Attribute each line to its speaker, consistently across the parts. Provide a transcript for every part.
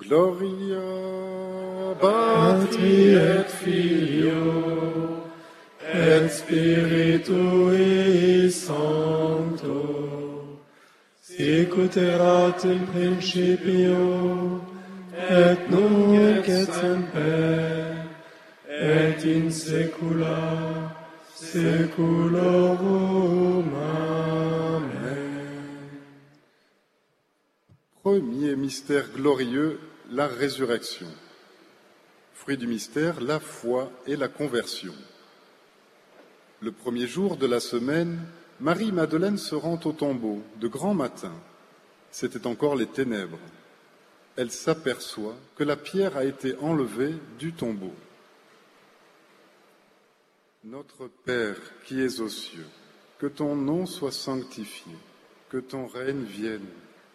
Speaker 1: Gloria
Speaker 2: Patri et Filio et Spiritui Sancto sicut erat in principio et nunc et semper et in saecula saeculorum.
Speaker 1: Premier mystère glorieux, la résurrection. Fruit du mystère, la foi et la conversion. Le premier jour de la semaine, Marie-Madeleine se rend au tombeau de grand matin. C'était encore les ténèbres. Elle s'aperçoit que la pierre a été enlevée du tombeau. Notre Père qui es aux cieux, que ton nom soit sanctifié, que ton règne vienne,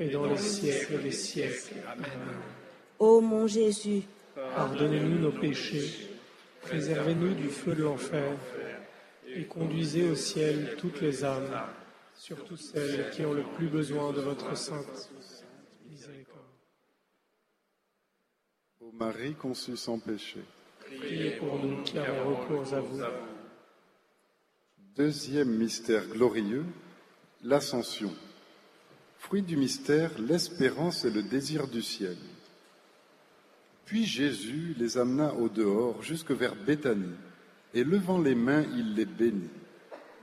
Speaker 2: et dans les siècles des siècles. Amen.
Speaker 3: Ô mon Jésus,
Speaker 2: Pardonnez-nous nos péchés, préservez-nous du feu de l'enfer, et conduisez au ciel toutes les âmes, surtout celles qui ont le plus besoin de votre sainte miséricorde.
Speaker 1: Ô Marie conçue sans péché.
Speaker 2: Priez pour nous qui avons recours à vous.
Speaker 1: Deuxième mystère glorieux, l'ascension. Fruit du mystère, l'espérance et le désir du ciel. Puis Jésus les amena au dehors jusque vers Béthanie, et levant les mains, il les bénit.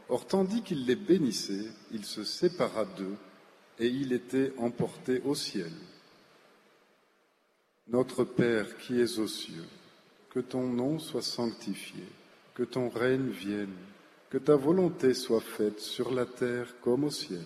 Speaker 1: Or, tandis qu'il les bénissait, il se sépara d'eux, et il était emporté au ciel. Notre Père qui es aux cieux, que ton nom soit sanctifié, que ton règne vienne, que ta volonté soit faite sur la terre comme au ciel.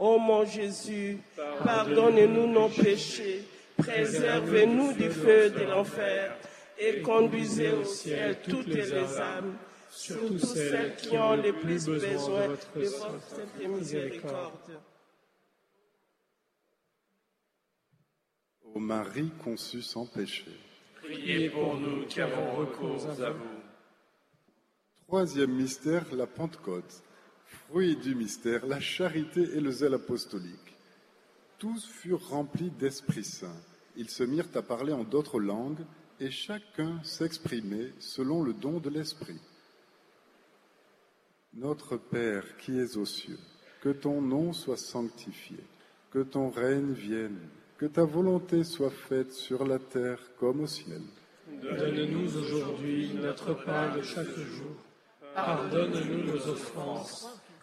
Speaker 4: Ô mon Jésus, pardonne-nous nos péchés, préservez-nous du feu de l'enfer et conduisez au ciel toutes les âmes, surtout celles qui ont le plus besoin de votre sainte miséricorde.
Speaker 1: Ô Marie conçue sans péché.
Speaker 2: Priez pour nous qui avons recours à vous.
Speaker 1: Troisième mystère, la Pentecôte. Fruit du mystère, la charité et le zèle apostolique. Tous furent remplis d'Esprit Saint. Ils se mirent à parler en d'autres langues et chacun s'exprimait selon le don de l'Esprit. Notre Père qui es aux cieux, que ton nom soit sanctifié, que ton règne vienne, que ta volonté soit faite sur la terre comme au ciel.
Speaker 2: Donne-nous aujourd'hui notre pain de chaque jour. Pardonne-nous nos offenses,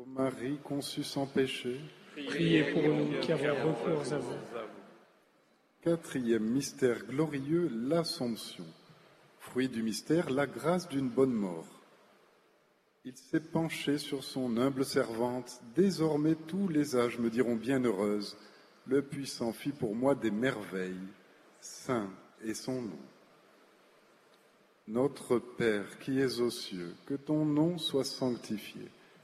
Speaker 1: Ô Marie conçue sans péché,
Speaker 2: Priez pour nous qui avons recours à vous.
Speaker 1: quatrième mystère glorieux, l'Assomption. Fruit du mystère, la grâce d'une bonne mort. Il s'est penché sur son humble servante. Désormais tous les âges me diront bienheureuse. Le puissant fit pour moi des merveilles. Saint est son nom. Notre Père qui es aux cieux, que ton nom soit sanctifié,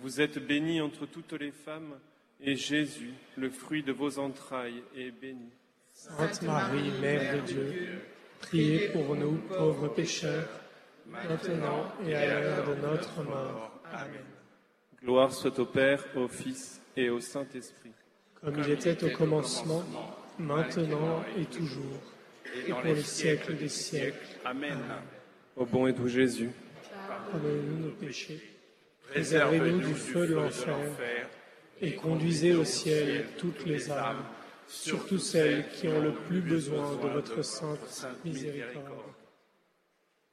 Speaker 5: Vous êtes bénie entre toutes les femmes, et Jésus, le fruit de vos entrailles, est béni.
Speaker 2: Sainte Marie, Mère de Dieu, priez pour nous pauvres pécheurs, maintenant et à l'heure de notre mort. Amen.
Speaker 5: Gloire soit au Père, au Fils et au Saint-Esprit.
Speaker 2: Comme il était au commencement, maintenant et toujours, et pour les siècles des siècles.
Speaker 5: Amen. Ô bon et doux Jésus,
Speaker 2: pardonnez-nous nos péchés, préservez-nous du feu de l'enfer, et conduisez au ciel toutes les âmes, surtout celles qui ont le plus besoin de votre sainte miséricorde.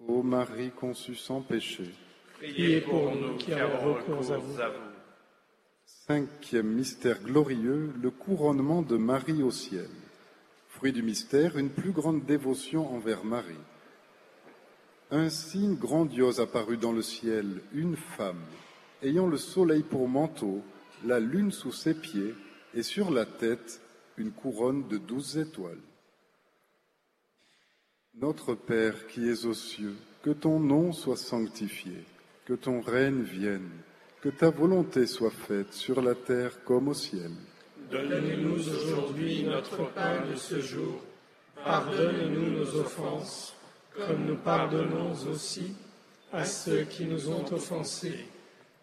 Speaker 1: Ô Marie conçue sans péché,
Speaker 2: priez pour nous qui avons recours à vous.
Speaker 1: Cinquième mystère glorieux, le couronnement de Marie au ciel. Fruit du mystère, une plus grande dévotion envers Marie. Un signe grandiose apparut dans le ciel, une femme, ayant le soleil pour manteau, la lune sous ses pieds, et sur la tête une couronne de douze étoiles. Notre Père qui es aux cieux, que ton nom soit sanctifié, que ton règne vienne, que ta volonté soit faite sur la terre comme au ciel.
Speaker 2: Donne-nous aujourd'hui notre pain de ce jour. Pardonne-nous nos offenses, comme nous pardonnons aussi à ceux qui nous ont offensés.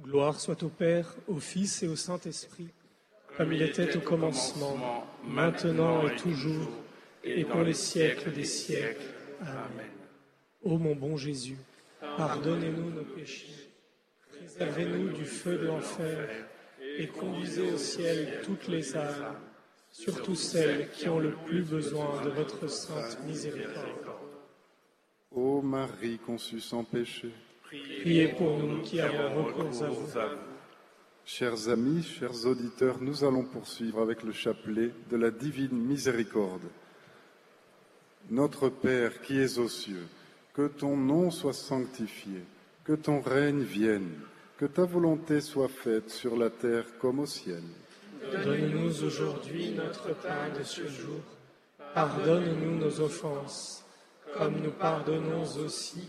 Speaker 2: Gloire soit au Père, au Fils et au Saint-Esprit, comme il était au commencement, maintenant et toujours, et pour les siècles des siècles. Amen. Ô mon bon Jésus, pardonnez-nous nos péchés, préservez-nous du feu de l'enfer, et conduisez au ciel toutes les âmes, surtout celles qui ont le plus besoin de votre sainte miséricorde.
Speaker 1: Ô Marie conçue sans péché,
Speaker 2: Priez pour nous qui avons recours à vous.
Speaker 1: chers amis, chers auditeurs, nous allons poursuivre avec le chapelet de la divine miséricorde. Notre Père qui es aux cieux, que ton nom soit sanctifié, que ton règne vienne, que ta volonté soit faite sur la terre comme au ciel.
Speaker 2: Donne-nous aujourd'hui notre pain de ce jour. Pardonne-nous nos offenses, comme nous pardonnons aussi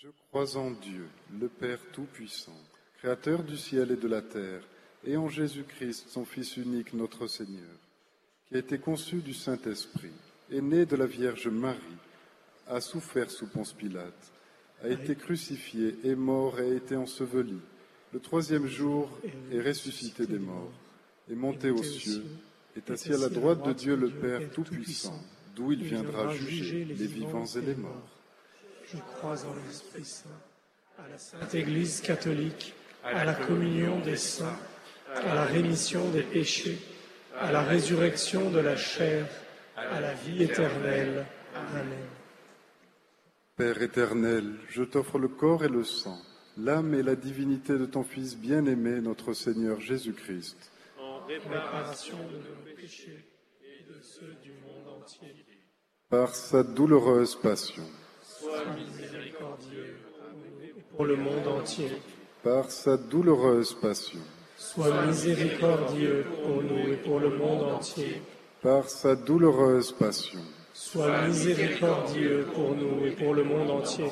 Speaker 1: Je crois en Dieu, le Père Tout-Puissant, Créateur du ciel et de la terre, et en Jésus-Christ, son Fils unique, notre Seigneur, qui a été conçu du Saint-Esprit, est né de la Vierge Marie, a souffert sous Ponce Pilate, a été crucifié, est mort et a été enseveli. Le troisième jour est ressuscité des morts, est monté aux cieux, est assis à la droite de Dieu le Père Tout-Puissant, d'où il viendra juger les vivants et les morts.
Speaker 2: Je crois en l'Esprit Saint, à la Sainte Église catholique, à la communion des saints, à la rémission des péchés, à la résurrection de la chair, à la vie éternelle. Amen.
Speaker 1: Père éternel, je t'offre le corps et le sang, l'âme et la divinité de ton Fils bien-aimé, notre Seigneur Jésus-Christ,
Speaker 2: En réparation de nos péchés et de ceux du monde entier.
Speaker 1: par sa douloureuse passion,
Speaker 2: Sois miséricordieux pour nous et pour le monde entier.
Speaker 1: par sa douloureuse passion,
Speaker 2: Sois miséricordieux pour nous et pour le monde entier.
Speaker 1: par sa douloureuse passion,
Speaker 2: Sois miséricordieux pour nous et pour le monde entier.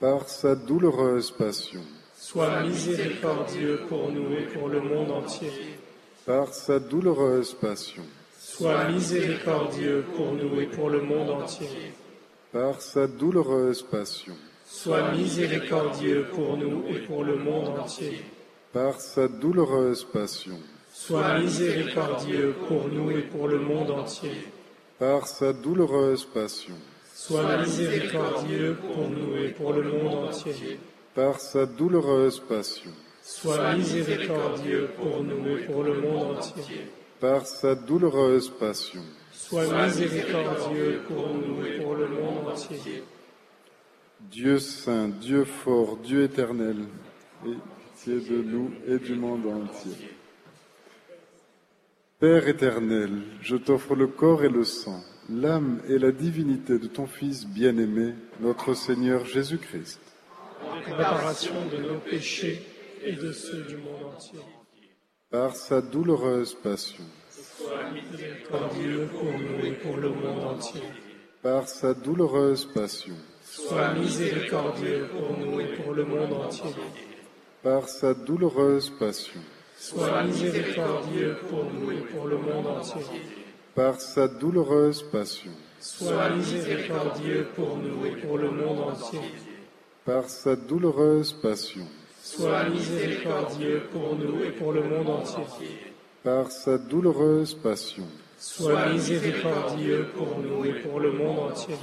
Speaker 1: par sa douloureuse passion,
Speaker 2: Sois miséricordieux pour nous et pour le monde entier.
Speaker 1: par sa douloureuse passion,
Speaker 2: Sois miséricordieux pour nous et pour le monde entier.
Speaker 1: Par sa douloureuse passion,
Speaker 2: Sois miséricordieux pour nous et pour le monde entier.
Speaker 1: par sa douloureuse passion,
Speaker 2: Sois miséricordieux pour nous et pour le monde entier.
Speaker 1: par sa douloureuse passion,
Speaker 2: Sois miséricordieux pour nous et pour le monde entier.
Speaker 1: par sa douloureuse passion,
Speaker 2: Sois miséricordieux pour nous et pour le monde entier.
Speaker 1: par sa douloureuse passion,
Speaker 2: Sois miséricordieux pour nous et pour le monde entier.
Speaker 1: Dieu saint, Dieu fort, Dieu éternel, et pitié de nous et du monde entier. Père éternel, je t'offre le corps et le sang, l'âme et la divinité de ton Fils bien-aimé, notre Seigneur Jésus-Christ,
Speaker 2: En réparation de nos péchés et de ceux du monde entier.
Speaker 1: par sa douloureuse passion,
Speaker 2: Sois miséricordieux pour nous et pour le monde entier.
Speaker 1: Par sa douloureuse passion.
Speaker 2: Sois miséricordieux pour nous et pour le monde entier.
Speaker 1: Par sa douloureuse passion.
Speaker 2: Sois miséricordieux pour nous et pour le monde entier.
Speaker 1: Par sa douloureuse passion.
Speaker 2: Sois miséricordieux pour nous et pour le monde entier.
Speaker 1: Par sa douloureuse passion.
Speaker 2: Sois miséricordieux pour nous et pour le monde entier.
Speaker 1: Par sa douloureuse passion.
Speaker 2: Sois miséricordieux pour nous et pour le monde entier.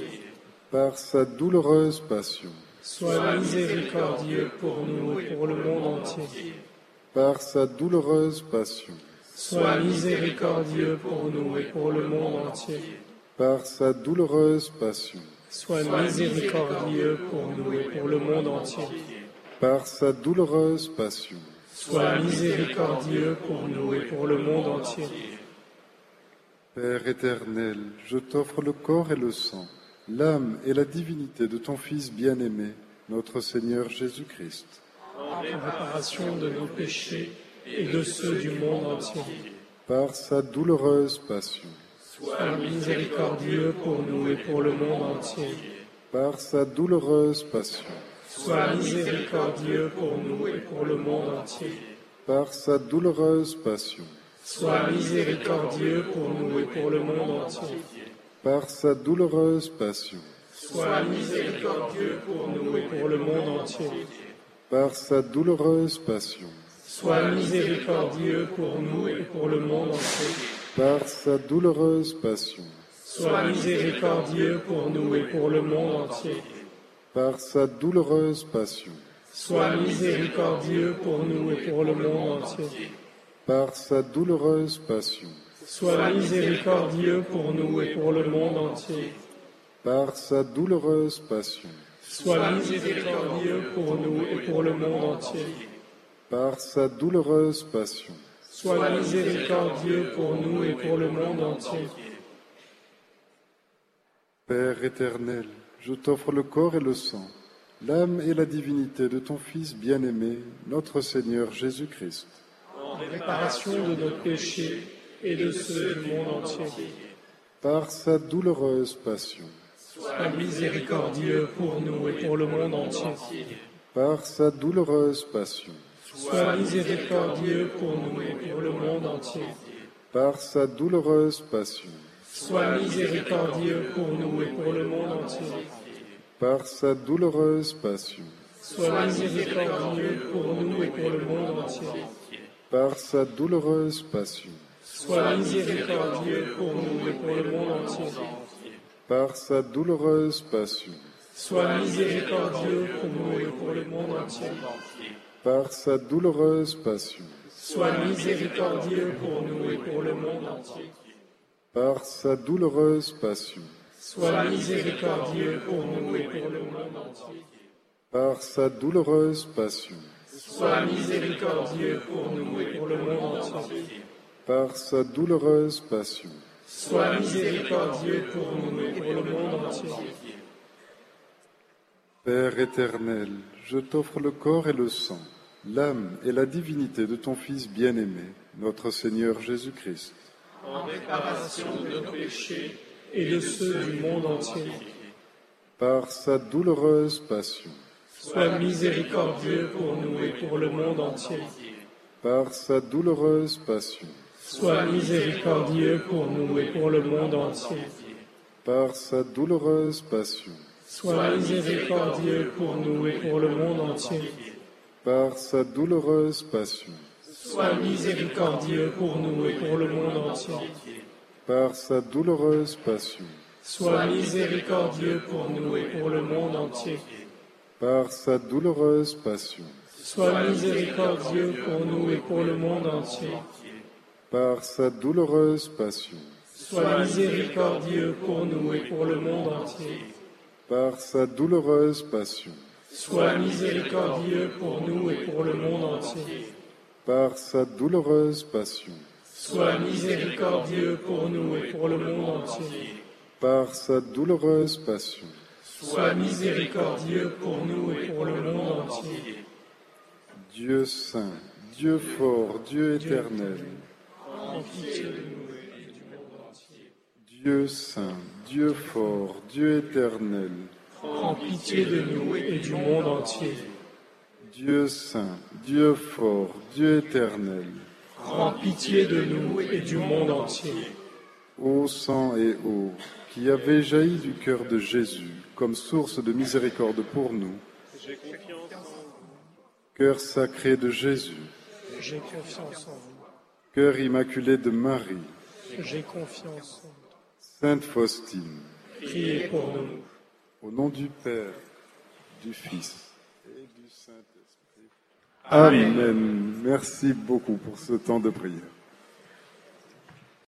Speaker 1: Par sa douloureuse passion.
Speaker 2: Sois miséricordieux pour nous et pour le monde entier.
Speaker 1: Par sa douloureuse passion.
Speaker 2: Sois miséricordieux pour nous et pour le monde entier.
Speaker 1: Par sa douloureuse passion.
Speaker 2: Sois miséricordieux pour nous et pour le monde entier.
Speaker 1: Par sa douloureuse passion.
Speaker 2: Sois miséricordieux pour nous et pour le monde entier.
Speaker 1: Père éternel, je t'offre le corps et le sang, l'âme et la divinité de ton Fils bien-aimé, notre Seigneur Jésus-Christ.
Speaker 2: En réparation de nos péchés et de ceux du monde entier.
Speaker 1: Par sa douloureuse passion.
Speaker 2: Sois miséricordieux pour nous et pour le monde entier.
Speaker 1: Par sa douloureuse passion.
Speaker 2: Sois miséricordieux pour nous et pour le monde entier.
Speaker 1: Par sa douloureuse passion.
Speaker 2: Sois miséricordieux pour nous et pour le monde entier.
Speaker 1: Par sa douloureuse passion.
Speaker 2: Sois miséricordieux pour nous et pour le monde entier.
Speaker 1: Par sa douloureuse passion.
Speaker 2: Sois miséricordieux pour nous et pour le monde entier.
Speaker 1: Par sa douloureuse passion.
Speaker 2: Sois miséricordieux pour nous et pour le monde entier.
Speaker 1: Par sa douloureuse passion.
Speaker 2: Sois miséricordieux pour nous et pour le monde entier.
Speaker 1: Par sa douloureuse passion.
Speaker 2: Sois miséricordieux pour nous et pour le monde entier.
Speaker 1: Par sa douloureuse passion.
Speaker 2: Sois miséricordieux pour nous et pour le monde entier.
Speaker 1: Par sa douloureuse passion.
Speaker 2: Sois miséricordieux pour nous et pour le monde entier.
Speaker 1: Père éternel, je t'offre le corps et le sang, l'âme et la divinité de ton Fils bien-aimé, notre Seigneur Jésus-Christ.
Speaker 2: En réparation de nos péchés et de ceux du monde entier.
Speaker 1: Par sa douloureuse passion.
Speaker 2: Sois miséricordieux pour nous et pour le monde entier.
Speaker 1: Par sa douloureuse passion.
Speaker 2: Sois miséricordieux pour nous et pour le monde entier.
Speaker 1: Par sa douloureuse passion.
Speaker 2: Sois miséricordieux pour nous et pour le monde entier.
Speaker 1: Par sa douloureuse passion.
Speaker 2: Sois miséricordieux pour nous et pour le monde entier.
Speaker 1: Par sa douloureuse passion.
Speaker 2: Sois miséricordieux pour nous et pour le monde entier.
Speaker 1: Par sa douloureuse passion.
Speaker 2: Sois miséricordieux pour nous et pour le monde entier.
Speaker 1: Par sa douloureuse passion.
Speaker 2: Sois miséricordieux pour nous et pour le monde entier.
Speaker 1: Par sa douloureuse passion.
Speaker 2: Sois miséricordieux pour nous et pour le monde entier.
Speaker 1: Par sa douloureuse passion.
Speaker 2: Sois miséricordieux pour nous et pour le monde entier.
Speaker 1: Par sa douloureuse passion.
Speaker 2: Sois miséricordieux pour nous et pour le monde entier.
Speaker 1: Père éternel, je t'offre le corps et le sang, l'âme et la divinité de ton Fils bien-aimé, notre Seigneur Jésus-Christ.
Speaker 2: En réparation de nos péchés et de ceux du monde entier.
Speaker 1: Par sa douloureuse passion.
Speaker 2: Sois miséricordieux pour nous et pour le monde entier.
Speaker 1: Par sa douloureuse passion.
Speaker 2: Sois miséricordieux pour nous et pour le monde entier.
Speaker 1: Par sa douloureuse passion.
Speaker 2: Sois miséricordieux pour nous et pour le monde entier.
Speaker 1: Par sa douloureuse passion.
Speaker 2: Sois miséricordieux pour nous et pour le monde entier.
Speaker 1: Par sa douloureuse passion.
Speaker 2: Sois miséricordieux pour nous et pour le monde entier.
Speaker 1: Par sa douloureuse passion.
Speaker 2: Sois miséricordieux pour nous et pour le monde entier.
Speaker 1: Par sa douloureuse passion.
Speaker 2: Sois miséricordieux pour nous et pour le monde entier.
Speaker 1: Par sa douloureuse passion.
Speaker 2: Sois miséricordieux pour nous et pour le monde entier.
Speaker 1: Par sa douloureuse passion.
Speaker 2: Sois miséricordieux pour nous et pour le monde entier.
Speaker 1: Par sa douloureuse passion.
Speaker 2: Sois miséricordieux pour nous et pour le monde entier.
Speaker 1: Dieu saint, Dieu fort, Dieu éternel.
Speaker 2: En pitié de nous et du monde entier.
Speaker 1: Dieu saint, Dieu fort, Dieu éternel,
Speaker 2: En pitié de nous et du monde entier.
Speaker 1: Dieu saint, Dieu fort, Dieu éternel,
Speaker 2: En pitié de nous et du monde entier.
Speaker 1: ô sang et eau, qui avez jailli du cœur de Jésus comme source de miséricorde pour nous,
Speaker 5: J'ai confiance en vous.
Speaker 1: cœur sacré de Jésus,
Speaker 2: J'ai confiance en vous.
Speaker 1: cœur immaculé de Marie,
Speaker 2: J'ai confiance en vous.
Speaker 1: Sainte Faustine,
Speaker 2: Priez pour nous.
Speaker 1: au nom du Père, du Fils Saint-Esprit. Amen. Merci beaucoup pour ce temps de prière.